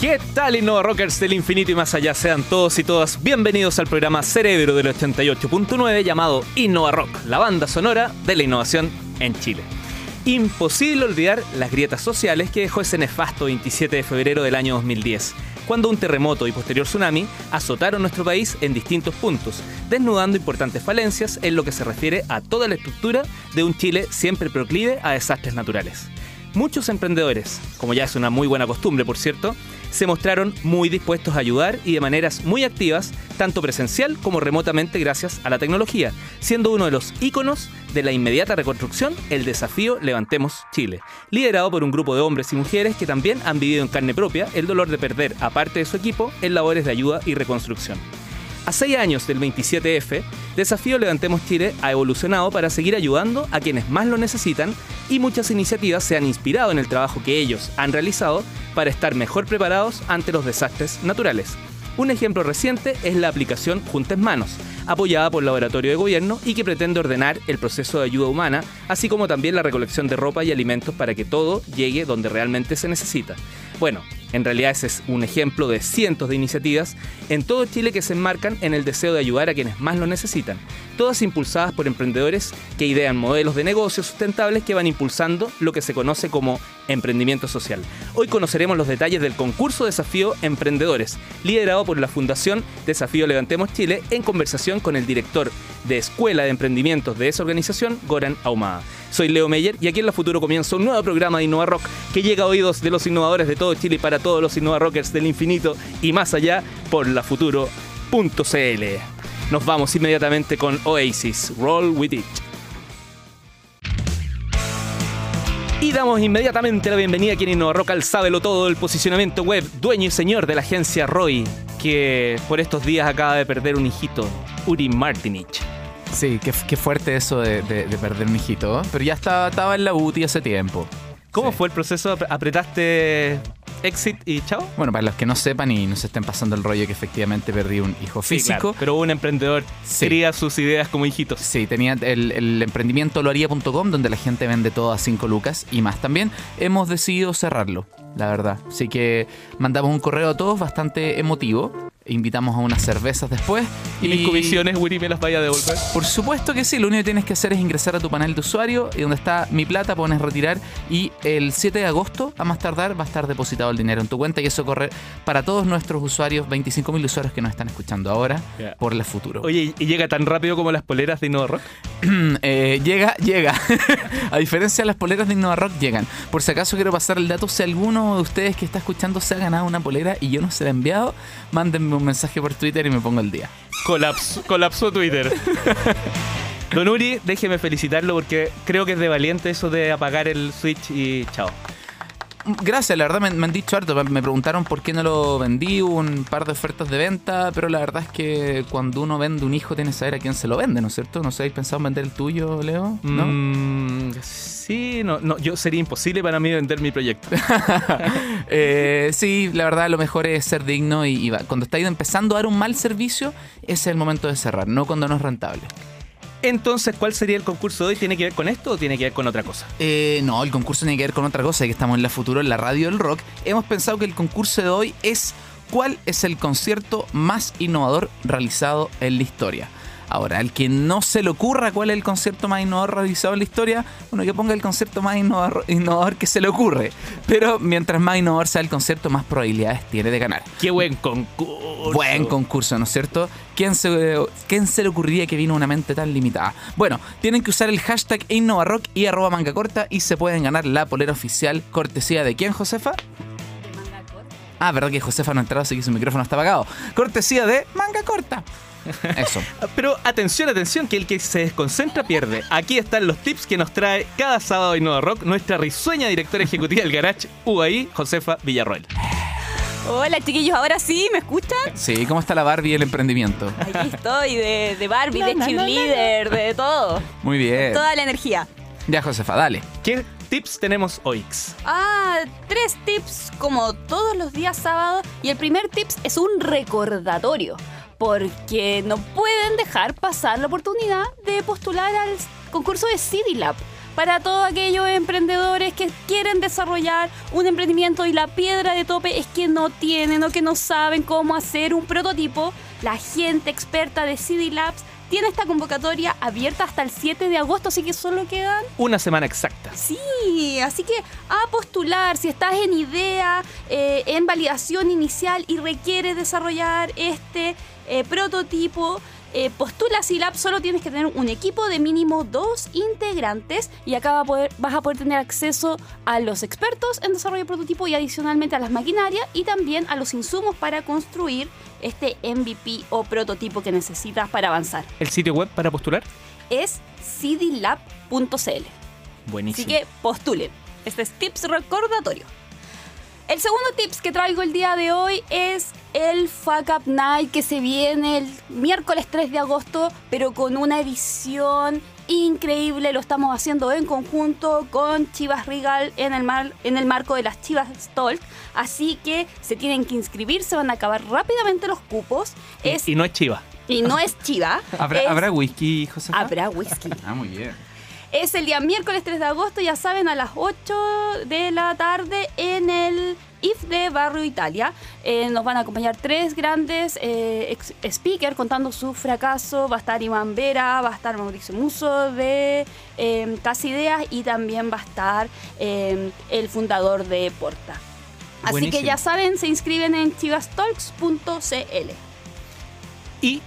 ¿Qué tal, Innova Rockers del infinito y más allá? Sean todos y todas bienvenidos al programa Cerebro del 88.9 llamado Innova Rock, la banda sonora de la innovación en Chile. Imposible olvidar las grietas sociales que dejó ese nefasto 27 de febrero del año 2010, cuando un terremoto y posterior tsunami azotaron nuestro país en distintos puntos, desnudando importantes falencias en lo que se refiere a toda la estructura de un Chile siempre proclive a desastres naturales. Muchos emprendedores, como ya es una muy buena costumbre por cierto, se mostraron muy dispuestos a ayudar y de maneras muy activas, tanto presencial como remotamente gracias a la tecnología, siendo uno de los íconos de la inmediata reconstrucción el desafío Levantemos Chile, liderado por un grupo de hombres y mujeres que también han vivido en carne propia el dolor de perder a parte de su equipo en labores de ayuda y reconstrucción. A seis años del 27F, Desafío Levantemos Chile ha evolucionado para seguir ayudando a quienes más lo necesitan y muchas iniciativas se han inspirado en el trabajo que ellos han realizado para estar mejor preparados ante los desastres naturales. Un ejemplo reciente es la aplicación Juntes Manos, apoyada por el Laboratorio de Gobierno y que pretende ordenar el proceso de ayuda humana, así como también la recolección de ropa y alimentos para que todo llegue donde realmente se necesita. Bueno, en realidad ese es un ejemplo de cientos de iniciativas en todo Chile que se enmarcan en el deseo de ayudar a quienes más lo necesitan, todas impulsadas por emprendedores que idean modelos de negocios sustentables que van impulsando lo que se conoce como emprendimiento social. Hoy conoceremos los detalles del concurso Desafío Emprendedores, liderado por la Fundación Desafío Levantemos Chile, en conversación con el director de Escuela de Emprendimientos de esa organización, Goran Ahumada. Soy Leo Meyer y aquí en la Futuro comienza un nuevo programa de Innova Rock que llega a oídos de los innovadores de todo Chile para todos los Innova Rockers del infinito y más allá por lafuturo.cl. Nos vamos inmediatamente con Oasis, Roll With It. Y damos inmediatamente la bienvenida a quien Innova al Sábelo Todo, el posicionamiento web, dueño y señor de la agencia Roy, que por estos días acaba de perder un hijito, Uri Martinich. Sí, qué, qué fuerte eso de, de- de perder un hijito. Pero ya estaba, estaba en la UTI hace tiempo. ¿Cómo Sí. fue el proceso? ¿Apretaste exit y chao? Bueno, para los que no sepan y no se estén pasando el rollo que efectivamente perdí un hijo Sí, físico. claro, pero un emprendedor Sí. cría sus ideas como hijitos. Sí, tenía el, el emprendimiento loaría.com donde la gente vende todo a 5 lucas y más también. Hemos decidido cerrarlo, la verdad. Así que mandamos un correo a todos bastante emotivo. Invitamos a unas cervezas después. Y, mis comisiones, Willy, me las vaya a devolver. Por supuesto que sí, lo único que tienes que hacer es ingresar a tu panel de usuario y donde está mi plata pones retirar y el 7 de agosto a más tardar va a estar depositado el dinero en tu cuenta y eso corre para todos nuestros usuarios, 25.000 usuarios que nos están escuchando ahora por la futuro. Oye, ¿y llega tan rápido como las poleras de Innova Rock? Eh, llega, llega. a diferencia de las poleras de Innova Rock, llegan. Por si acaso quiero pasar el dato, si alguno de ustedes que está escuchando se ha ganado una polera y yo no se la he enviado, mándenme un mensaje por Twitter y me pongo el día. Colapsó, colapsó Twitter. Don Uri, déjeme felicitarlo porque creo que es de valiente eso de apagar el Switch y chao. Gracias, la verdad me, me han dicho harto. Me- preguntaron por qué no lo vendí, hubo un par de ofertas de venta, pero la verdad es que cuando uno vende un hijo tiene que saber a quién se lo vende, ¿no es cierto? ¿No sé, habéis pensado en vender el tuyo, Leo? ¿No? Mm, sí, no, no, yo sería imposible para mí vender mi proyecto. Eh, sí, la verdad lo mejor es ser digno y, y va. cuando estáis empezando a dar un mal servicio, ese es el momento de cerrar, no cuando no es rentable. Entonces, ¿cuál sería el concurso de hoy? ¿Tiene que ver con esto o tiene que ver con otra cosa? Eh, no, el concurso tiene que ver con otra cosa, que estamos en la futuro, en la radio del rock. Hemos pensado que el concurso de hoy es cuál es el concierto más innovador realizado en la historia. Ahora, al que no se le ocurra cuál es el concierto más innovador realizado en la historia, bueno, que ponga el concierto más innovador, innovador que se le ocurre. Pero mientras más innovador sea el concierto, más probabilidades tiene de ganar. ¡Qué buen concurso! Buen concurso, ¿no es cierto? ¿Quién se, ¿Quién se le ocurriría que vino una mente tan limitada? Bueno, tienen que usar el hashtag InnovaRock y arroba manga corta y se pueden ganar la polera oficial cortesía de quién, Josefa? Ah, verdad que Josefa no ha entrado, así que su micrófono está apagado. Cortesía de manga corta. Eso. Pero atención, atención, que el que se desconcentra pierde. Aquí están los tips que nos trae cada sábado Innova Rock nuestra risueña directora ejecutiva del Garage UAI, Josefa Villarroel. Hola chiquillos, ahora sí, ¿me escuchan? Sí, ¿cómo está la Barbie y el emprendimiento? Aquí estoy, de, de Barbie, de cheerleader, de todo. Muy bien. Toda la energía. Ya, Josefa, dale. ¿Qué tips tenemos hoy? Ah, tres tips como todos los días sábados. Y el primer tips es un recordatorio. Porque no pueden dejar pasar la oportunidad de postular al concurso de CD Lab. para todos aquellos emprendedores que quieren desarrollar un emprendimiento y la piedra de tope es que no tienen o que no saben cómo hacer un prototipo. La gente experta de CD Labs tiene esta convocatoria abierta hasta el 7 de agosto, así que solo quedan Una semana exacta. Sí, así que a postular si estás en idea, eh, en validación inicial y requieres desarrollar este eh, prototipo. Eh, postula Silab, solo tienes que tener un equipo de mínimo dos integrantes y acá va a poder- vas a poder tener acceso a los expertos en desarrollo de prototipo y adicionalmente a las maquinarias y también a los insumos para construir este MVP o prototipo que necesitas para avanzar. El sitio web para postular. Es cdlab.cl. Buenísimo. Así que postulen. Este es tips recordatorio. El segundo tips que traigo el día de hoy es el Fuck Up Night que se viene el miércoles 3 de agosto, pero con una edición increíble. Lo estamos haciendo en conjunto con Chivas Regal en el, mar- en el marco de las Chivas Talk. Así que se tienen que inscribir, se van a acabar rápidamente los cupos. Y- Es, y no es chiva. y no es Chiva. ¿Habrá, es- ¿Habrá whisky, José? habrá whisky. Ah, muy bien. Es el día miércoles 3 de agosto, ya saben, a las 8 de la tarde en el IF de Barrio Italia. Eh, nos van a acompañar tres grandes eh, speakers contando su fracaso. Va a estar Iván Vera, va a estar Mauricio Muso de eh, Casa Ideas y también va a estar eh, el fundador de Porta. Así Buenísimo. que ya saben, se inscriben en chivastalks.cl. Y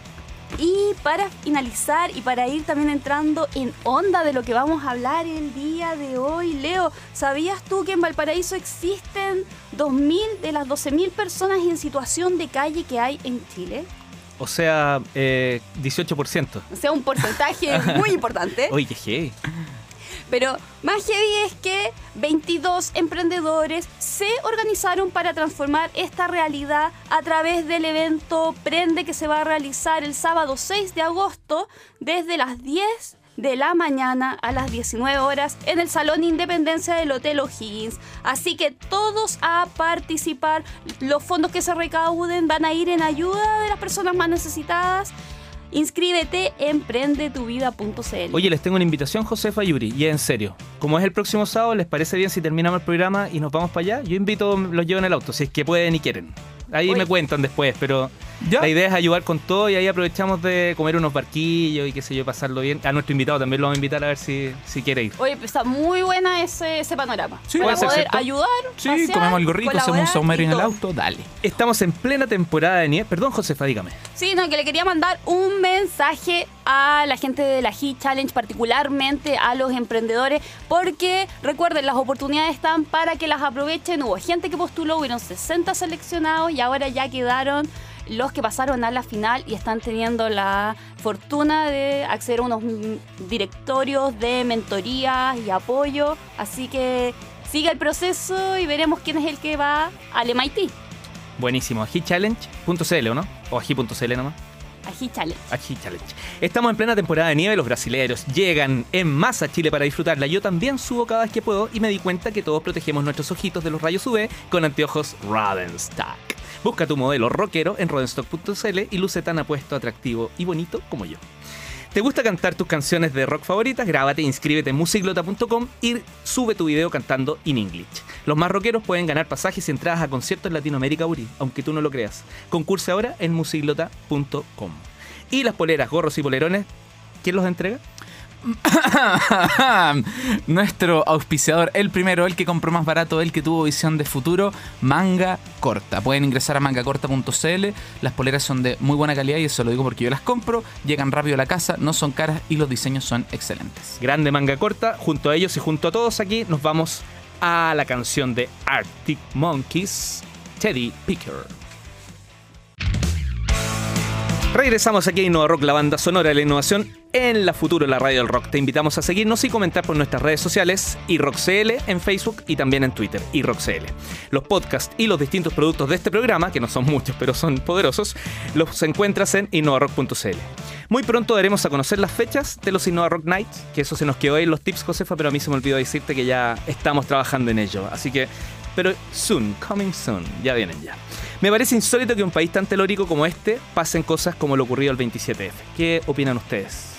Y para finalizar y para ir también entrando en onda de lo que vamos a hablar el día de hoy, Leo, ¿sabías tú que en Valparaíso existen 2.000 de las 12.000 personas en situación de calle que hay en Chile? O sea, eh, 18%. O sea, un porcentaje muy importante. Oye, qué heavy. Pero más heavy es que 22 emprendedores se organizaron para transformar esta realidad a través del evento Prende que se va a realizar el sábado 6 de agosto desde las 10 de la mañana a las 19 horas en el Salón Independencia del Hotel O'Higgins. Así que todos a participar. Los fondos que se recauden van a ir en ayuda de las personas más necesitadas. Inscríbete en prendetuvida.cl. Oye, les tengo una invitación, Josefa Yuri, y es en serio. Como es el próximo sábado, ¿les parece bien si terminamos el programa y nos vamos para allá? Yo invito, los llevo en el auto, si es que pueden y quieren. Ahí Oye. me cuentan después, pero ¿Ya? la idea es ayudar con todo y ahí aprovechamos de comer unos barquillos y qué sé yo, pasarlo bien. A nuestro invitado también lo vamos a invitar a ver si, si quiere ir. Oye, pues está muy buena ese, ese panorama. Sí, para poder ayudar. Sí, pasear, comemos algo rico, hacemos un saumerio en el auto, dale. Estamos en plena temporada de nieve. Perdón, Josefa, dígame. Sí, no, que le quería mandar un mensaje a la gente de la Heat Challenge, particularmente a los emprendedores, porque recuerden, las oportunidades están para que las aprovechen. Hubo gente que postuló, hubieron 60 seleccionados y ahora ya quedaron los que pasaron a la final y están teniendo la fortuna de acceder a unos directorios de mentorías y apoyo. Así que siga el proceso y veremos quién es el que va al MIT, Buenísimo. Ajichallenge.cl, ¿o no? O aji.cl nomás. a Heat Challenge. Ají Challenge. Estamos en plena temporada de nieve, los brasileños llegan en masa a Chile para disfrutarla. Yo también subo cada vez que puedo y me di cuenta que todos protegemos nuestros ojitos de los rayos UV con anteojos Rodenstock. Busca tu modelo rockero en rodenstock.cl y luce tan apuesto, atractivo y bonito como yo. ¿Te gusta cantar tus canciones de rock favoritas? Grábate, inscríbete en musiglota.com y sube tu video cantando in English. Los más rockeros pueden ganar pasajes y entradas a conciertos en Latinoamérica, Uri, aunque tú no lo creas. Concurse ahora en musiglota.com. Y las poleras, gorros y polerones, ¿quién los entrega? Nuestro auspiciador, el primero, el que compró más barato, el que tuvo visión de futuro, Manga Corta. Pueden ingresar a mangacorta.cl. Las poleras son de muy buena calidad y eso lo digo porque yo las compro. Llegan rápido a la casa, no son caras y los diseños son excelentes. Grande manga corta, junto a ellos y junto a todos aquí nos vamos a la canción de Arctic Monkeys, Teddy Picker. Regresamos aquí a Innova Rock, la banda sonora de la innovación en la futuro, la radio del rock. Te invitamos a seguirnos y comentar por nuestras redes sociales, iRockCL en Facebook y también en Twitter, iRockCL. Los podcasts y los distintos productos de este programa, que no son muchos pero son poderosos, los encuentras en innovarock.cl. Muy pronto daremos a conocer las fechas de los Innova Rock Nights, que eso se nos quedó en los tips, Josefa, pero a mí se me olvidó decirte que ya estamos trabajando en ello. Así que, pero soon, coming soon, ya vienen ya. Me parece insólito que en un país tan telórico como este pasen cosas como lo ocurrido el 27F. ¿Qué opinan ustedes?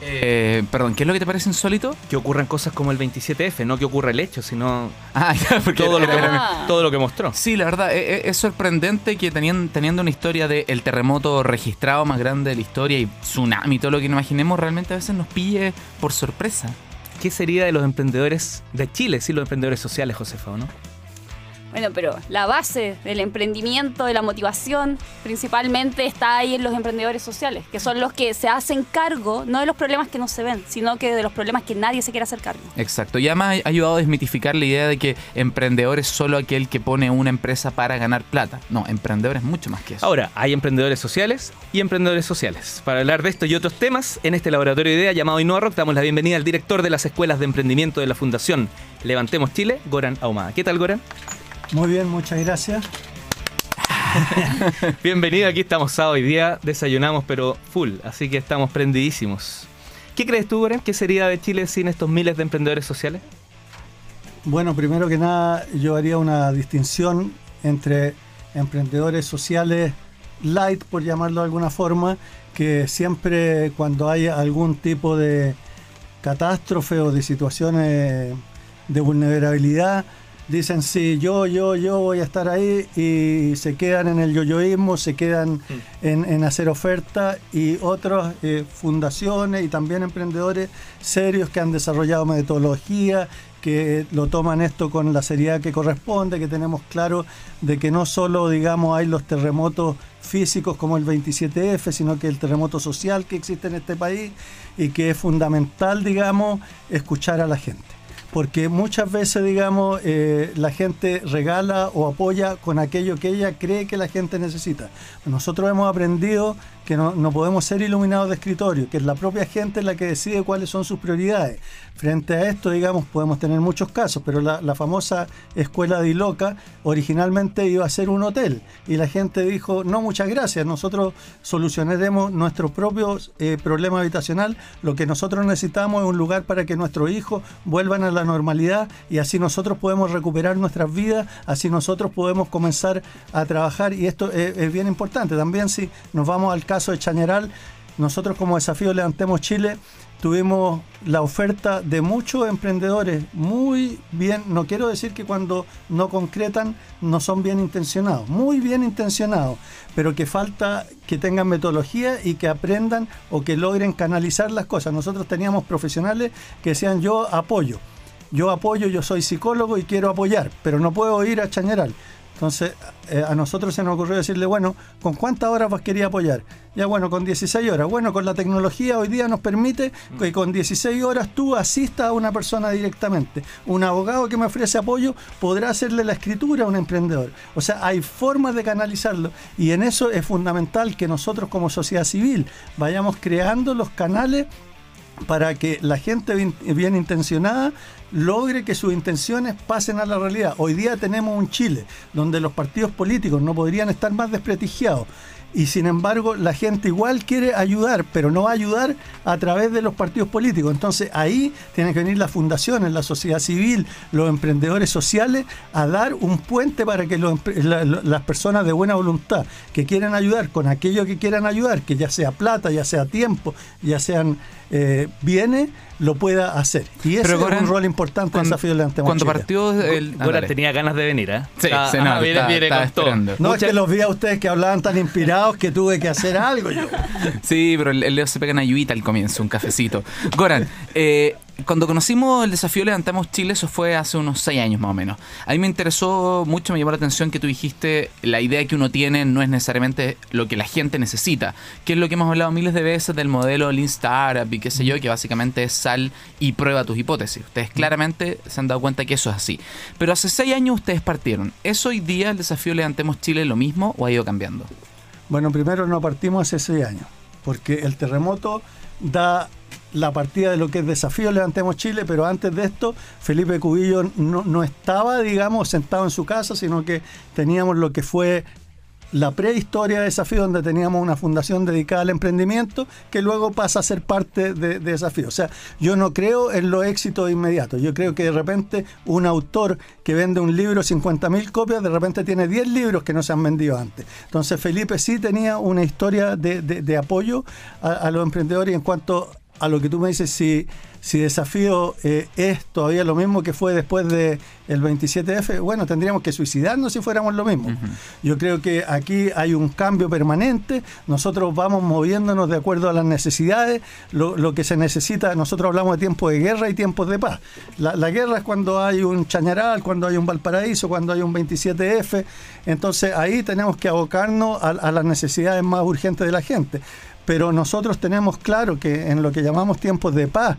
Eh, perdón, ¿qué es lo que te parece insólito? Que ocurran cosas como el 27F, no que ocurra el hecho, sino Ah, ya, porque todo lo, que, Ah. todo lo que mostró. Sí, la verdad, e- e- es, sorprendente que teniendo, teniendo una historia del terremoto registrado más grande de la historia y tsunami, todo lo que imaginemos, realmente a veces nos pille por sorpresa. ¿Qué sería de los emprendedores de Chile, sí, los emprendedores sociales, Josefa, o no? Bueno, pero la base del emprendimiento, de la motivación, principalmente está ahí en los emprendedores sociales, que son los que se hacen cargo, no de los problemas que no se ven, sino que de los problemas que nadie se quiere hacer cargo. Exacto, y además ha ayudado a desmitificar la idea de que emprendedor es solo aquel que pone una empresa para ganar plata. No, emprendedor es mucho más que eso. Ahora, hay emprendedores sociales y emprendedores sociales. Para hablar de esto y otros temas, en este laboratorio de idea llamado Innova Rock, damos la bienvenida al director de las escuelas de emprendimiento de la Fundación Levantemos Chile, Goran Ahumada. ¿Qué tal, Goran? Muy bien, muchas gracias. Bienvenido, aquí estamos sábado hoy día, desayunamos pero full, así que estamos prendidísimos. ¿Qué crees tú, Goran? ¿Qué sería de Chile sin estos miles de emprendedores sociales? Bueno, primero que nada, yo haría una distinción entre emprendedores sociales light, por llamarlo de alguna forma, que siempre cuando hay algún tipo de catástrofe o de situaciones de vulnerabilidad, dicen sí, yo, yo, yo voy a estar ahí y se quedan en el yoyoísmo, se quedan en, en hacer oferta y otras eh, fundaciones y también emprendedores serios que han desarrollado metodología, que lo toman esto con la seriedad que corresponde, que tenemos claro de que no solo, digamos, hay los terremotos físicos como el 27F, sino que el terremoto social que existe en este país y que es fundamental, digamos, escuchar a la gente porque muchas veces, digamos, eh, la gente regala o apoya con aquello que ella cree que la gente necesita. Nosotros hemos aprendido que no, no, podemos ser iluminados de escritorio, que es la propia gente la que decide cuáles son sus prioridades. Frente a esto, digamos, podemos tener muchos casos, pero la, la famosa escuela de Iloca originalmente iba a ser un hotel y la gente dijo, no, muchas gracias, nosotros solucionaremos nuestro propio eh, problema habitacional, lo que nosotros necesitamos es un lugar para que nuestros hijos vuelvan a la normalidad y así nosotros podemos recuperar nuestras vidas, así nosotros podemos comenzar a trabajar y esto es, bien importante. También si nos vamos al caso de Chañaral, nosotros como desafío Levantemos Chile tuvimos la oferta de muchos emprendedores muy bien, no quiero decir que cuando no concretan no son bien intencionados, muy bien intencionados, pero que falta que tengan metodología y que aprendan o que logren canalizar las cosas. Nosotros teníamos profesionales que decían yo apoyo, yo apoyo, yo soy psicólogo y quiero apoyar, pero no puedo ir a Chañaral. Entonces, eh, a nosotros se nos ocurrió decirle, bueno, ¿con cuántas horas vos querías apoyar? Ya bueno, con 16 horas. Bueno, con la tecnología hoy día nos permite que con 16 horas tú asistas a una persona directamente. Un abogado que me ofrece apoyo podrá hacerle la escritura a un emprendedor. O sea, hay formas de canalizarlo y en eso es fundamental que nosotros como sociedad civil vayamos creando los canales para que la gente bien, bien, intencionada logre que sus intenciones pasen a la realidad. Hoy día tenemos un Chile donde los partidos políticos no podrían estar más desprestigiados y sin embargo la gente igual quiere ayudar, pero no va ayudar a través de los partidos políticos. Entonces ahí tienen que venir las fundaciones, la sociedad civil, los emprendedores sociales a dar un puente para que las personas de buena voluntad que quieran ayudar con aquello que quieran ayudar, que ya sea plata, ya sea tiempo, ya sean eh, bienes, lo pueda hacer. Y ese Pero, es Goran, un rol importante cuando, en el desafío Cuando Chile. partió el... Ahora tenía ganas de venir, ¿eh? Sí, Ah, se nota, ah, viene, está- viene está con todo. No, Mucha- es que los vi a ustedes que hablaban tan inspirados que tuve que hacer algo yo. Sí, pero el, el Leo se pega una ayudita al comienzo, un cafecito. Goran, eh, cuando conocimos el desafío Levantamos Chile, eso fue hace unos seis años más o menos. A mí me interesó mucho, me llamó la atención que tú dijiste, la idea que uno tiene no es necesariamente lo que la gente necesita, que es lo que hemos hablado miles de veces del modelo Lean Startup y qué sé yo, que básicamente es sal y prueba tus hipótesis. Ustedes claramente se han dado cuenta que eso es así. Pero hace seis años ustedes partieron. ¿Es hoy día el desafío Levantemos Chile lo mismo o ha ido cambiando? Bueno, primero no partimos hace seis años, porque el terremoto da la partida de lo que es desafío Levantemos Chile, pero antes de esto Felipe Cubillo no, no estaba, digamos, sentado en su casa, sino que teníamos lo que fue la prehistoria de Desafío, donde teníamos una fundación dedicada al emprendimiento, que luego pasa a ser parte de, de, Desafío. O sea, yo no creo en los éxitos inmediatos. Yo creo que de repente un autor que vende un libro 50.000 copias, de repente tiene 10 libros que no se han vendido antes. Entonces Felipe sí tenía una historia de, de, apoyo a, los emprendedores en cuanto a lo que tú me dices, si, si desafío eh, es todavía lo mismo que fue después del el 27F, bueno, tendríamos que suicidarnos si fuéramos lo mismo. Yo creo que aquí hay un cambio permanente, nosotros vamos moviéndonos de acuerdo a las necesidades, lo, que se necesita, nosotros hablamos de tiempos de guerra y tiempos de paz. La, guerra es cuando hay un Chañaral, cuando hay un Valparaíso, cuando hay un 27F, entonces ahí tenemos que abocarnos a las necesidades más urgentes de la gente pero nosotros tenemos claro que en lo que llamamos tiempos de paz,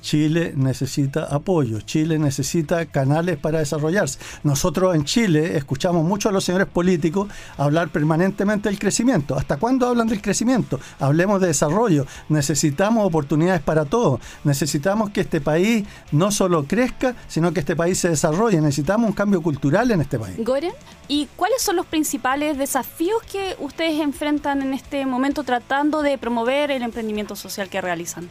Chile necesita apoyo, Chile necesita canales para desarrollarse. Nosotros en Chile escuchamos mucho a los señores políticos hablar permanentemente del crecimiento. ¿Hasta cuándo hablan del crecimiento? Hablemos de desarrollo. Necesitamos oportunidades para todos. Necesitamos que este país no solo crezca, sino que este país se desarrolle. Necesitamos un cambio cultural en este país. Goren, ¿y cuáles son los principales desafíos que ustedes enfrentan en este momento tratando de promover el emprendimiento social que realizan?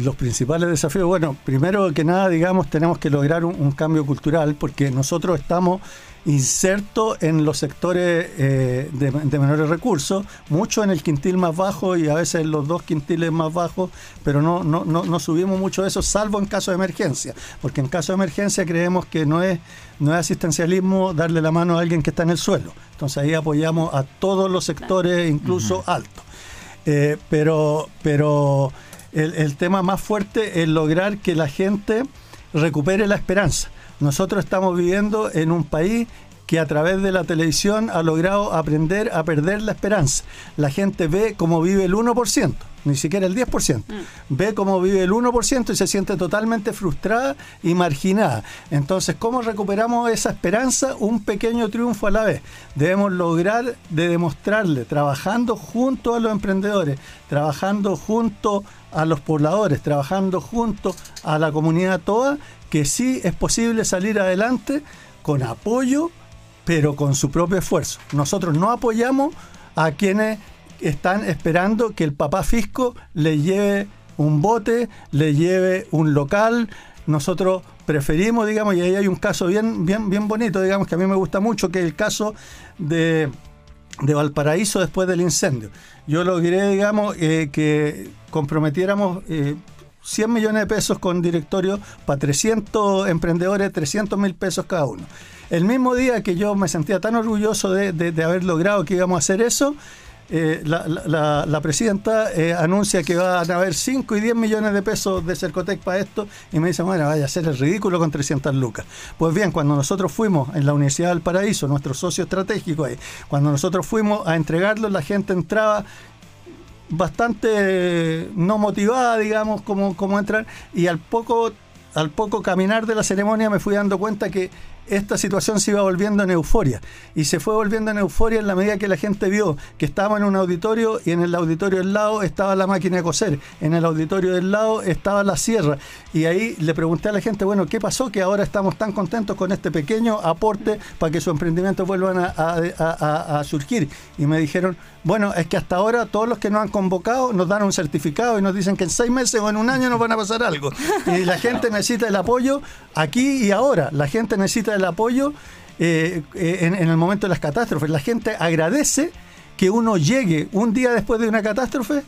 Los principales desafíos, bueno, primero que nada, digamos, tenemos que lograr un, cambio cultural porque nosotros estamos insertos en los sectores eh, de, menores recursos, mucho en el quintil más bajo y a veces en los dos quintiles más bajos, pero no, no, no, no subimos mucho de eso, salvo en caso de emergencia, porque en caso de emergencia creemos que no es, no es asistencialismo darle la mano a alguien que está en el suelo. Entonces ahí apoyamos a todos los sectores, incluso altos. Eh, pero, pero el, tema más fuerte es lograr que la gente recupere la esperanza. Nosotros estamos viviendo en un país que a través de la televisión ha logrado aprender a perder la esperanza. La gente ve cómo vive el 1%, ni siquiera el 10%. Mm. Ve cómo vive el 1% y se siente totalmente frustrada y marginada. Entonces, ¿cómo recuperamos esa esperanza? Un pequeño triunfo a la vez. Debemos lograr de demostrarle, trabajando junto a los emprendedores, trabajando junto a los pobladores, trabajando junto a la comunidad toda, que sí es posible salir adelante con apoyo, pero con su propio esfuerzo. Nosotros no apoyamos a quienes están esperando que el papá fisco le lleve un bote, le lleve un local. Nosotros preferimos, digamos, y ahí hay un caso bien, bien, bien bonito, digamos, que a mí me gusta mucho, que es el caso de, de Valparaíso después del incendio. Yo logré, digamos, eh, que comprometiéramos 100 eh, millones de pesos con directorio para 300 emprendedores, 300 mil pesos cada uno. El mismo día que yo me sentía tan orgulloso de haber logrado que íbamos a hacer eso, eh, la, presidenta eh, anuncia que van a haber 5 y 10 millones de pesos de Cercotec para esto y me dice, bueno, vaya a ser el ridículo con 300 lucas. Pues bien, cuando nosotros fuimos en la Universidad del Paraíso, nuestro socio estratégico ahí, cuando nosotros fuimos a entregarlo, la gente entraba bastante no motivada, digamos, como, como entrar, y al poco, al poco caminar de la ceremonia me fui dando cuenta que esta situación se iba volviendo en euforia. Y se fue volviendo en euforia en la medida que la gente vio que estábamos en un auditorio y en el auditorio del lado estaba la máquina de coser, en el auditorio del lado estaba la sierra. Y ahí le pregunté a la gente, bueno, ¿qué pasó que ahora estamos tan contentos con este pequeño aporte para que su emprendimiento vuelvan a, surgir? Y me dijeron, bueno, es que hasta ahora todos los que nos han convocado nos dan un certificado y nos dicen que en seis meses o en un año nos van a pasar algo. Y la gente necesita el apoyo aquí y ahora. La gente necesita el apoyo eh, eh, en, el momento de las catástrofes. La gente agradece que uno llegue un día después de una catástrofe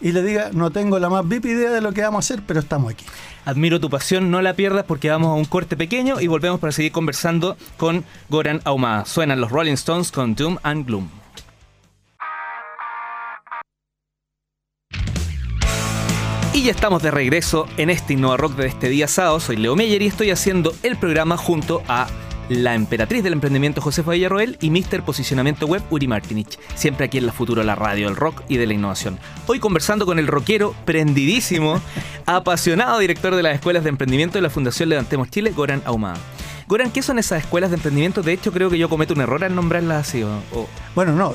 y le diga, no tengo la más VIP idea de lo que vamos a hacer, pero estamos aquí. Admiro tu pasión, no la pierdas porque vamos a un corte pequeño y volvemos para seguir conversando con Goran Ahumada. Suenan los Rolling Stones con Doom and Gloom. Y ya estamos de regreso en este Innova Rock de este día sábado. Soy Leo Meyer y estoy haciendo el programa junto a la emperatriz del emprendimiento Josefa Villarroel y Mister Posicionamiento Web Uri Martinich, siempre aquí en la Futuro, la radio, el rock y de la innovación. Hoy conversando con el rockero prendidísimo, apasionado director de las escuelas de emprendimiento de la Fundación Levantemos Chile, Goran Ahumada. Goran, ¿qué son esas escuelas de emprendimiento? De hecho, creo que yo cometo un error al nombrarlas así. Bueno, no,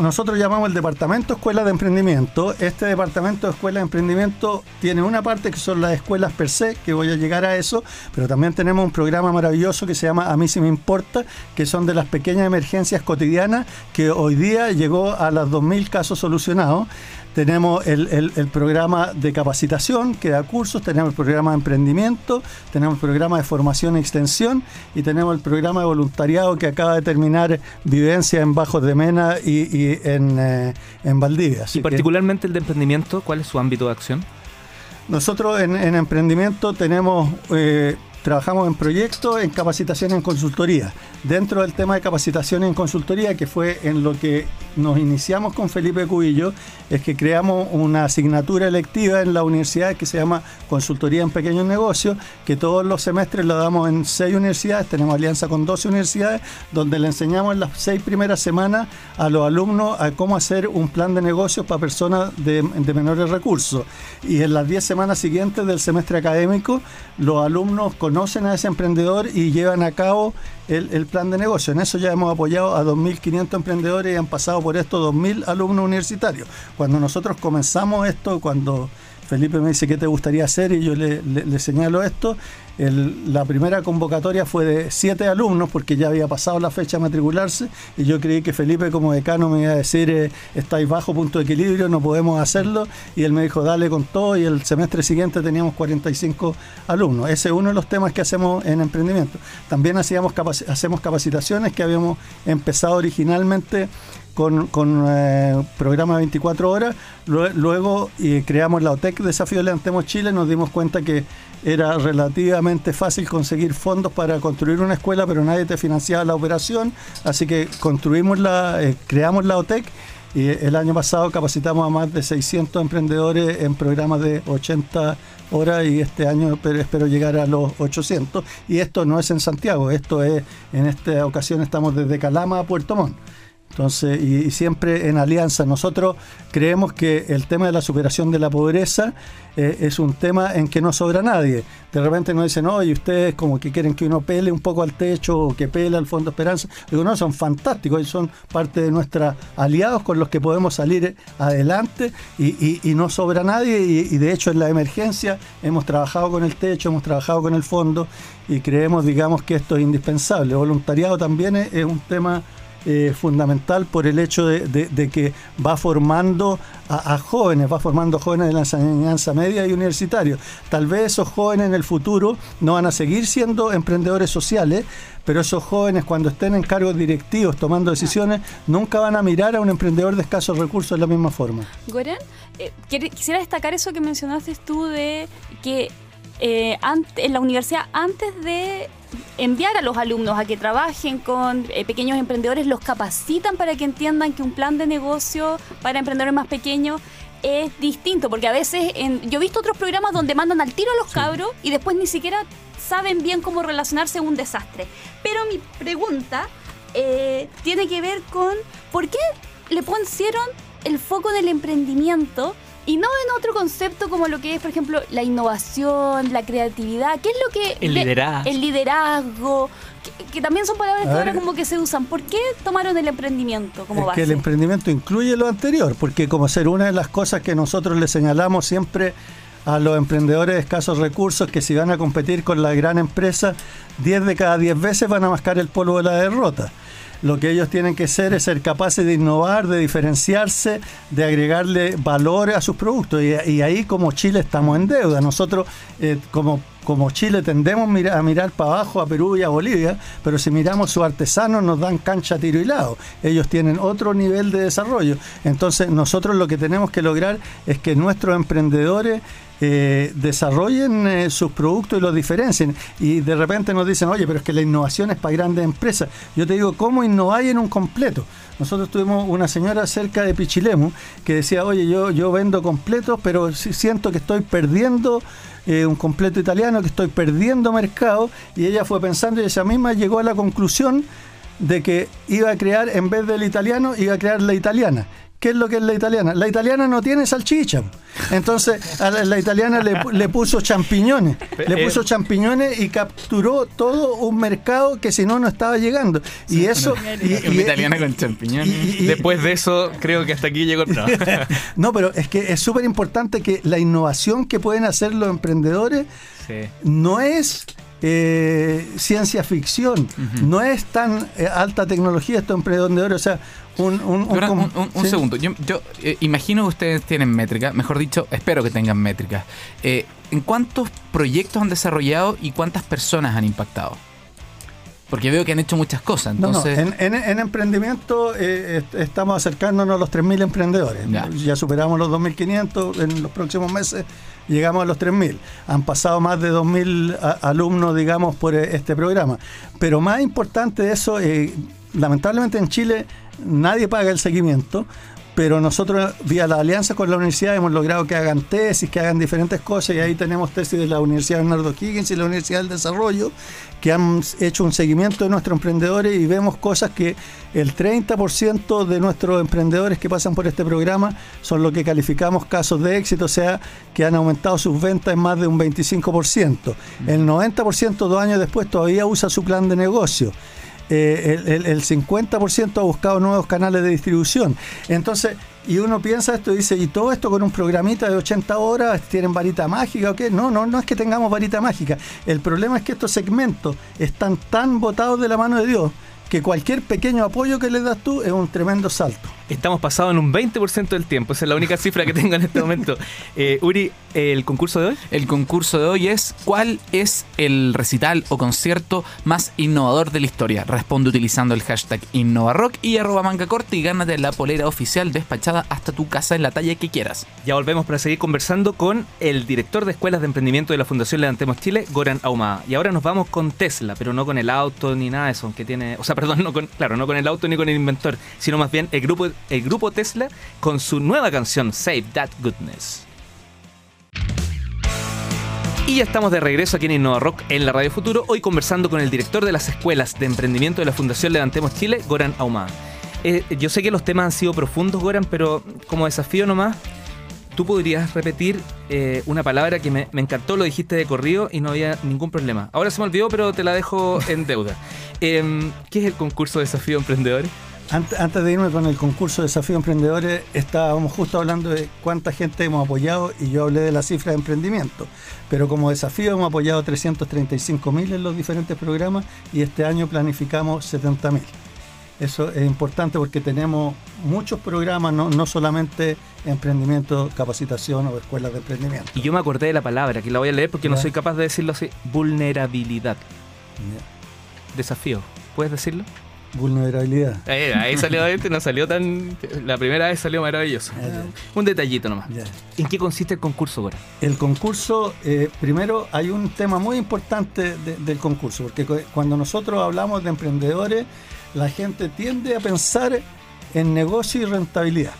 nosotros llamamos el departamento escuela de emprendimiento. Este departamento de escuela de emprendimiento tiene una parte que son las escuelas per se, que voy a llegar a eso, pero también tenemos un programa maravilloso que se llama A mí sí me importa, que son de las pequeñas emergencias cotidianas que hoy día llegó a las 2.000 casos solucionados tenemos el, el- el programa de capacitación que da cursos, tenemos el programa de emprendimiento, tenemos el programa de formación y extensión y tenemos el programa de voluntariado que acaba de terminar vivencia en Bajos de Mena y, y en, eh, en Valdivia. Así Y que- particularmente el de emprendimiento, ¿cuál es su ámbito de acción? nosotros en, en emprendimiento tenemos, eh, trabajamos en proyectos, en capacitación en consultoría. Dentro del tema de capacitación en consultoría, que fue en lo que nos iniciamos con Felipe Cubillo, es que creamos una asignatura electiva en la universidad que se llama Consultoría en Pequeños Negocios, que todos los semestres lo damos en seis universidades, tenemos alianza con 12 universidades, donde le enseñamos en las seis primeras semanas a los alumnos a cómo hacer un plan de negocios para personas de, de menores recursos. Y en las 10 semanas siguientes del semestre académico, los alumnos conocen a ese emprendedor y llevan a cabo el, el plan de negocio. En eso ya hemos apoyado a 2.500 emprendedores y han pasado por esto 2.000 alumnos universitarios. Cuando nosotros comenzamos esto, cuando Felipe me dice qué te gustaría hacer y yo le, señalo esto, la primera convocatoria fue de siete alumnos porque ya había pasado la fecha de matricularse y yo creí que Felipe como decano me iba a decir eh, estáis bajo punto de equilibrio, no podemos hacerlo y él me dijo dale con todo y el semestre siguiente teníamos 45 alumnos. Ese es uno de los temas que hacemos en emprendimiento. También hacíamos hacemos capacitaciones que habíamos empezado originalmente con, con eh, programa 24 horas. Lue- Luego eh, creamos la OTEC Desafío Levantemos Chile. Nos dimos cuenta que era relativamente fácil conseguir fondos para construir una escuela, pero nadie te financiaba la operación. Así que construimos la, eh, creamos la OTEC. Y el año pasado capacitamos a más de 600 emprendedores en programas de 80 horas y este año espero llegar a los 800. Y esto no es en Santiago, esto es, en esta ocasión estamos desde Calama a Puerto Montt. Entonces, y, y siempre en alianza, nosotros creemos que el tema de la superación de la pobreza eh, es un tema en que no sobra nadie. De repente nos dicen, oye, ustedes como que quieren que uno pele un poco al techo o que pele al Fondo Esperanza. Digo, no, son fantásticos y son parte de nuestros aliados con los que podemos salir adelante y, y- y no sobra nadie. Y, y de hecho, en la emergencia hemos trabajado con el techo, hemos trabajado con el fondo y creemos, digamos, que esto es indispensable. Voluntariado también es un tema eh, fundamental por el hecho de, de- de que va formando a, a jóvenes, va formando jóvenes de la enseñanza media y universitario. Tal vez esos jóvenes en el futuro no van a seguir siendo emprendedores sociales, pero esos jóvenes cuando estén en cargos directivos tomando decisiones nunca van a mirar a un emprendedor de escasos recursos de la misma forma. Goran, eh, quisiera destacar eso que mencionaste tú de que eh, en la universidad, antes de enviar a los alumnos a que trabajen con eh, pequeños emprendedores, los capacitan para que entiendan que un plan de negocio para emprendedores más pequeños es distinto, porque a veces en- yo he visto otros programas donde mandan al tiro a los cabros y después ni siquiera saben bien cómo relacionarse un desastre. Pero mi pregunta eh, tiene que ver con por qué le pusieron el foco del emprendimiento y no en otro concepto como lo que es, por ejemplo, la innovación, la creatividad, ¿qué es lo que... El de- liderazgo. El liderazgo, que, que también son palabras A que ver. ahora como que se usan. ¿Por qué tomaron el emprendimiento como es base? que el emprendimiento incluye lo anterior, porque como ser una de las cosas que nosotros le señalamos siempre a los emprendedores de escasos recursos que si van a competir con la gran empresa, 10 de cada 10 veces van a mascar el polvo de la derrota. Lo que ellos tienen que ser es ser capaces de innovar, de diferenciarse, de agregarle valor a sus productos. Y, ahí como Chile estamos en deuda. Nosotros eh, como, como Chile tendemos a mirar para abajo a Perú y a Bolivia, pero si miramos sus artesanos nos dan cancha, tiro y lado. Ellos tienen otro nivel de desarrollo. Entonces nosotros lo que tenemos que lograr es que nuestros emprendedores eh, desarrollen eh, sus productos y los diferencien. Y de repente nos dicen, oye, pero es que la innovación es para grandes empresas. Yo te digo, ¿cómo innováis en un completo? Nosotros tuvimos una señora cerca de Pichilemu que decía, oye, yo, yo vendo completos, pero siento que estoy perdiendo eh, un completo italiano, que estoy perdiendo mercado. Y ella fue pensando y ella misma llegó a la conclusión de que iba a crear, en vez del italiano, iba a crear la italiana. ¿Qué es lo que es la italiana? La italiana no tiene salchicha. Entonces a la, la italiana le, pu- le puso champiñones. Le puso champiñones y capturó todo un mercado que si no, no estaba llegando. Y eso... y- Una y- italiana y- con champiñones. Después de eso, creo que hasta aquí llegó el... No. no, pero es que es súper importante que la innovación que pueden hacer los emprendedores Sí. no es eh, ciencia ficción. No es tan eh, alta tecnología estos emprendedores. O sea, un, un, un, un- un ¿sí? segundo. Yo, yo, eh, imagino que ustedes tienen métricas. Mejor dicho, espero que tengan métricas. Eh, ¿En cuántos proyectos han desarrollado y cuántas personas han impactado? Porque veo que han hecho muchas cosas. No, no, Entonces, en, en- en emprendimiento eh, est- estamos acercándonos a los 3.000 emprendedores. Ya. Ya. superamos los 2.500, en los próximos meses llegamos a los 3.000. Han pasado más de 2.000 a- alumnos, digamos, por este programa. Pero más importante de eso, eh, lamentablemente en Chile nadie paga el seguimiento. Pero nosotros, vía la alianza con la universidad, hemos logrado que hagan tesis, que hagan diferentes cosas, y ahí tenemos tesis de la Universidad Bernardo Higgins y la Universidad del Desarrollo, que han hecho un seguimiento de nuestros emprendedores y vemos cosas que el 30% de nuestros emprendedores que pasan por este programa son lo que calificamos casos de éxito, o sea, que han aumentado sus ventas en más de un 25%. El 90% dos años después todavía usa su plan de negocio. Eh, el, el- el 50% ha buscado nuevos canales de distribución. Entonces, y uno piensa esto y dice, ¿y todo esto con un programita de 80 horas? ¿Tienen varita mágica o qué? No, no, no es que tengamos varita mágica. El problema es que estos segmentos están tan botados de la mano de Dios que cualquier pequeño apoyo que les das tú es un tremendo salto. Estamos pasados en un 20% del tiempo. Esa es la única cifra que tengo en este momento. Eh, Uri, ¿el concurso de hoy? el concurso de hoy es ¿cuál es el recital o concierto más innovador de la historia? Responde utilizando el hashtag InnovaRock y arroba manga corta y gánate la polera oficial despachada hasta tu casa en la talla que quieras. Ya volvemos para seguir conversando con el director de escuelas de emprendimiento de la Fundación Levantemos Chile, Goran Ahumada. Y ahora nos vamos con Tesla, pero no con el auto ni nada de eso, que tiene, o sea, perdón, no con, claro, no con el auto ni con el inventor, sino más bien el grupo, el grupo Tesla con su nueva canción Save That Goodness. Y ya estamos de regreso aquí en Innova Rock en la Radio Futuro, hoy conversando con el director de las escuelas de emprendimiento de la Fundación Levantemos Chile, Goran Ahumada. Eh, yo sé que los temas han sido profundos, Goran, pero como desafío nomás, tú podrías repetir eh, una palabra que me, me encantó, lo dijiste de corrido y no había ningún problema. Ahora se me olvidó, pero te la dejo en deuda. Em, ¿Qué es el concurso Desafío Emprendedores? Antes, de irme con el concurso de Desafío Emprendedores, estábamos justo hablando de cuánta gente hemos apoyado y yo hablé de la cifra de emprendimiento. Pero como desafío hemos apoyado 335 mil en los diferentes programas y este año planificamos 70 mil. Eso es importante porque tenemos muchos programas, no, no solamente emprendimiento, capacitación o escuelas de emprendimiento. Y yo me acordé de la palabra, que la voy a leer porque no soy capaz de decirlo así. Vulnerabilidad. Desafío. ¿Puedes decirlo? Vulnerabilidad. Eh, ahí salió este, no salió tan... La primera vez salió maravilloso. Ya. Un detallito nomás. ¿En qué consiste el concurso, Goran? El concurso, eh, primero hay un tema muy importante de- del concurso, porque cu- cuando nosotros hablamos de emprendedores, la gente tiende a pensar en negocio y rentabilidad.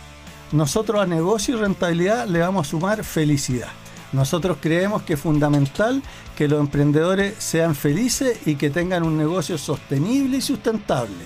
Nosotros a negocio y rentabilidad le vamos a sumar felicidad. Nosotros creemos que es fundamental que los emprendedores sean felices y que tengan un negocio sostenible y sustentable.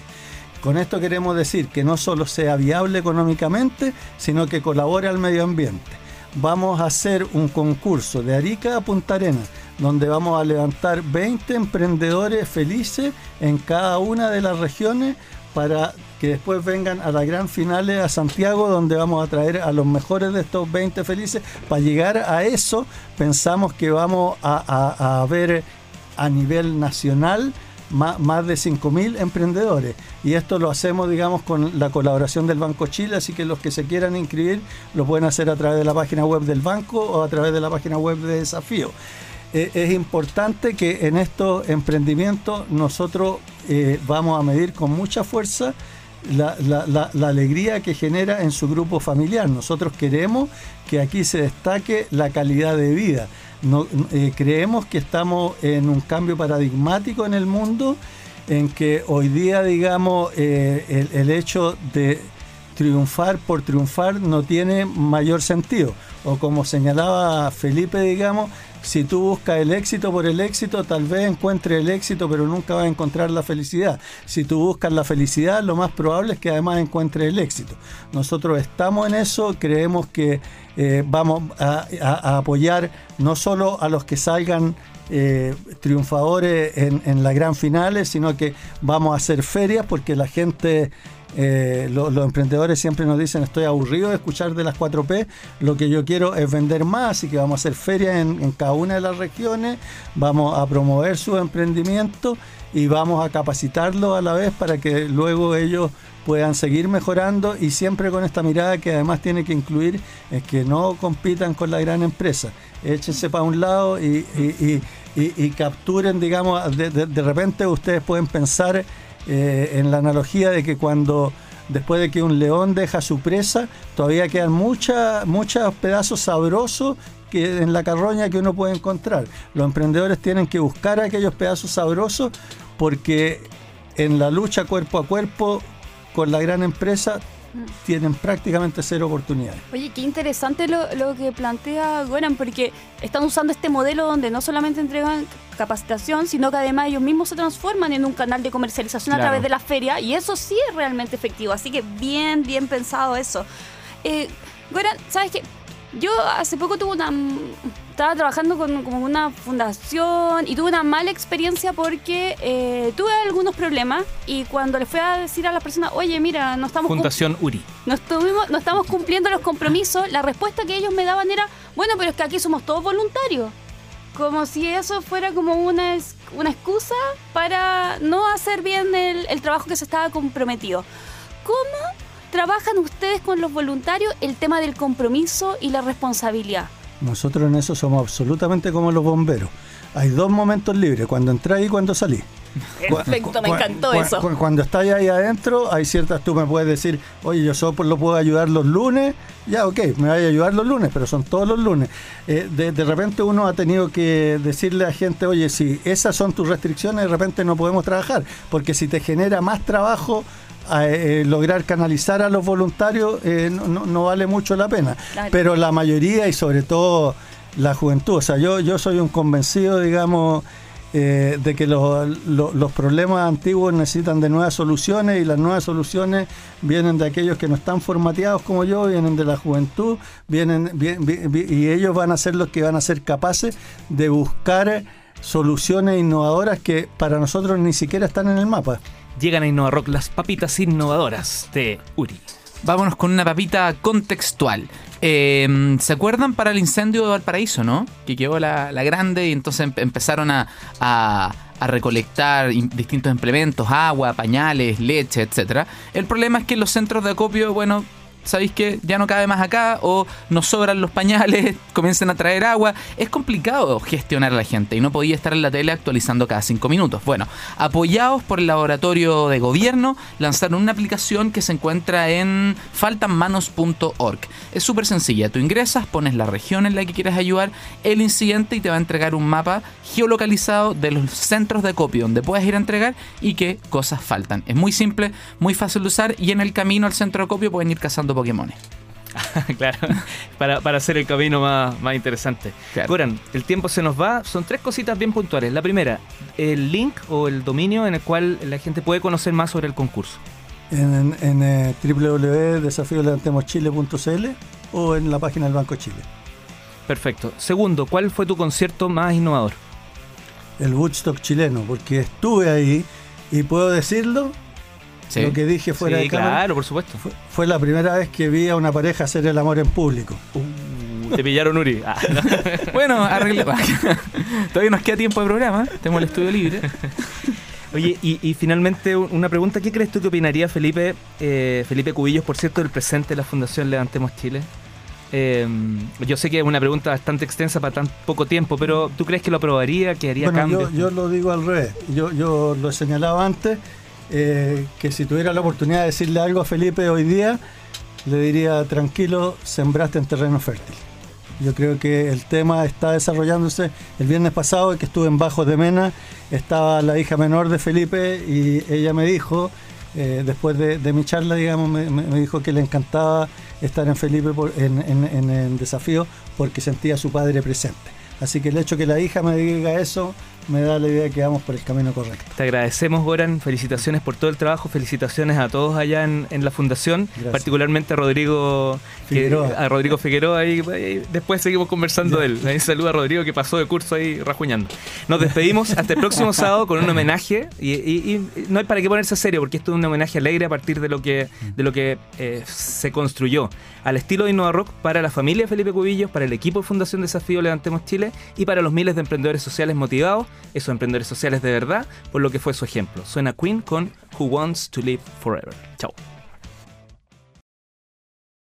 Con esto queremos decir que no solo sea viable económicamente, sino que colabore al medio ambiente. Vamos a hacer un concurso de Arica a Punta Arenas, donde vamos a levantar 20 emprendedores felices en cada una de las regiones para que después vengan a la gran finales a Santiago, donde vamos a traer a los mejores de estos 20 felices. Para llegar a eso, pensamos que vamos a, a- a ver a nivel nacional ma- más, de 5.000 emprendedores. Y esto lo hacemos, digamos, con la colaboración del Banco Chile, así que los que se quieran inscribir lo pueden hacer a través de la página web del banco o a través de la página web de Desafío. Eh, es importante que en estos emprendimientos nosotros eh, vamos a medir con mucha fuerza la, la- la- alegría que genera en su grupo familiar. Nosotros queremos que aquí se destaque la calidad de vida. No- eh, creemos que estamos en un cambio paradigmático en el mundo, en que hoy día, digamos, eh, el, el hecho de triunfar por triunfar no tiene mayor sentido. O como señalaba Felipe, digamos, si tú buscas el éxito por el éxito, tal vez encuentres el éxito, pero nunca vas a encontrar la felicidad. Si tú buscas la felicidad, lo más probable es que además encuentres el éxito. Nosotros estamos en eso, creemos que eh, vamos a, apoyar no solo a los que salgan eh, triunfadores en, en las gran finales, sino que vamos a hacer ferias porque la gente eh, lo- los emprendedores siempre nos dicen estoy aburrido de escuchar de las 4P, lo que yo quiero es vender más, así que vamos a hacer ferias en, cada una de las regiones, vamos a promover sus emprendimientos y vamos a capacitarlos a la vez para que luego ellos puedan seguir mejorando y siempre con esta mirada que además tiene que incluir es que no compitan con la gran empresa, échense para un lado y, capturen, digamos, de repente ustedes pueden pensar eh, en la analogía de que cuando después de que un león deja su presa, todavía quedan muchas muchos pedazos sabrosos que en la carroña que uno puede encontrar. Los emprendedores tienen que buscar aquellos pedazos sabrosos porque en la lucha cuerpo a cuerpo con la gran empresa tienen prácticamente cero oportunidades. Oye, qué interesante lo, lo que plantea Goran, porque están usando este modelo donde no solamente entregan capacitación, sino que además ellos mismos se transforman en un canal de comercialización a través de la feria, y eso sí es realmente efectivo. Así que bien, bien pensado eso. Eh, Goran, ¿sabes qué? Yo hace poco tuve una. Estaba trabajando con como una fundación y tuve una mala experiencia porque eh, tuve algunos problemas y cuando le fui a decir a las personas, oye, mira, no estamos Fundación URI. no, estuvimos, no estamos cumpliendo los compromisos, la respuesta que ellos me daban era, bueno, pero es que aquí somos todos voluntarios. Como si eso fuera como una, una excusa para no hacer bien el, el trabajo que se estaba comprometido. ¿Cómo trabajan ustedes con los voluntarios el tema del compromiso y la responsabilidad? Nosotros en eso somos absolutamente como los bomberos. Hay dos momentos libres, cuando entráis y cuando salís. Perfecto, me encantó cu- eso. cu- Cuando estáis ahí adentro, hay ciertas, tú me puedes decir, oye, yo solo lo puedo ayudar los lunes, ya, ok, me voy a ayudar los lunes, pero son todos los lunes. Eh, de, de repente uno ha tenido que decirle a gente, oye, si esas son tus restricciones, de repente no podemos trabajar, porque si te genera más trabajo eh, eh, lograr canalizar a los voluntarios, eh, no, vale mucho la pena. Claro. Pero la mayoría y sobre todo la juventud, o sea, yo, yo soy un convencido, digamos, eh, de que los, los- los problemas antiguos necesitan de nuevas soluciones y las nuevas soluciones vienen de aquellos que no están formateados como yo, vienen de la juventud, vienen vi- vi- vi- y ellos van a ser los que van a ser capaces de buscar soluciones innovadoras que para nosotros ni siquiera están en el mapa. Llegan a Innova Rock las papitas innovadoras de URI. Vámonos con una papita contextual. Eh, ¿Se acuerdan para el incendio de Valparaíso, no? Que quedó la, la grande y entonces em- empezaron a, a- recolectar in- distintos implementos, agua, pañales, leche, etcétera. El problema es que los centros de acopio, bueno, ¿sabéis que ya no cabe más acá? O nos sobran los pañales, comiencen a traer agua. Es complicado gestionar a la gente y no podía estar en la tele actualizando cada cinco minutos. Bueno, apoyados por el laboratorio de gobierno, lanzaron una aplicación que se encuentra en faltanmanos.org. Es súper sencilla. Tú ingresas, pones la región en la que quieres ayudar, el incidente y te va a entregar un mapa geolocalizado de los centros de acopio donde puedes ir a entregar y qué cosas faltan. Es muy simple, muy fácil de usar y en el camino al centro de acopio pueden ir cazando Pokémones. claro, para, para hacer el camino más, más interesante. Claro. Goran, el tiempo se nos va. Son tres cositas bien puntuales. La primera, el link o el dominio en el cual la gente puede conocer más sobre el concurso. En, en eh, www.desafiolevantemoschile.cl o en la página del Banco Chile. Perfecto. Segundo, ¿cuál fue tu concierto más innovador? El Woodstock chileno, porque estuve ahí y puedo decirlo, Sí. lo que dije fuera sí, de cámara. claro, por supuesto. Fue, fue la primera vez que vi a una pareja hacer el amor en público. Uh, te pillaron Uri. Ah, no. Bueno, arregle. Todavía nos queda tiempo de programa. Tenemos el estudio libre. Oye, y, y finalmente un- una pregunta. ¿Qué crees tú que opinaría Felipe, eh, Felipe Cubillos, por cierto, del presente de la Fundación Levantemos Chile? Eh, yo sé que es una pregunta bastante extensa para tan poco tiempo, pero ¿tú crees que lo aprobaría, que haría Bueno, cambios? yo, yo lo digo al revés. Yo, yo lo he señalado antes, eh, que si tuviera la oportunidad de decirle algo a Felipe hoy día, le diría, tranquilo, sembraste en terreno fértil. Yo creo que el tema está desarrollándose. El viernes pasado, que estuve en Bajos de Mena, estaba la hija menor de Felipe y ella me dijo, eh, después de, mi charla, digamos, me, dijo que le encantaba estar en Felipe en, desafío porque sentía a su padre presente. Así que el hecho que la hija me diga eso me da la idea que vamos por el camino correcto. Te agradecemos, Goran. Felicitaciones por todo el trabajo. Felicitaciones a todos allá en, en la fundación, Gracias. particularmente a Rodrigo que- Figueroa. a Rodrigo Figueroa. Después seguimos conversando de él. Ahí saluda a Rodrigo que pasó de curso ahí rajuñando. Nos despedimos hasta el próximo sábado con un homenaje. Y, y- y no hay para qué ponerse serio, porque esto es un homenaje alegre a partir de lo que, de lo que eh, se construyó al estilo de Innova Rock para la familia Felipe Cubillos, para el equipo de Fundación Desafío Levantemos Chile y para los miles de emprendedores sociales motivados, esos emprendedores sociales de verdad, por lo que fue su ejemplo. Suena Queen con Who Wants to Live Forever. Chao.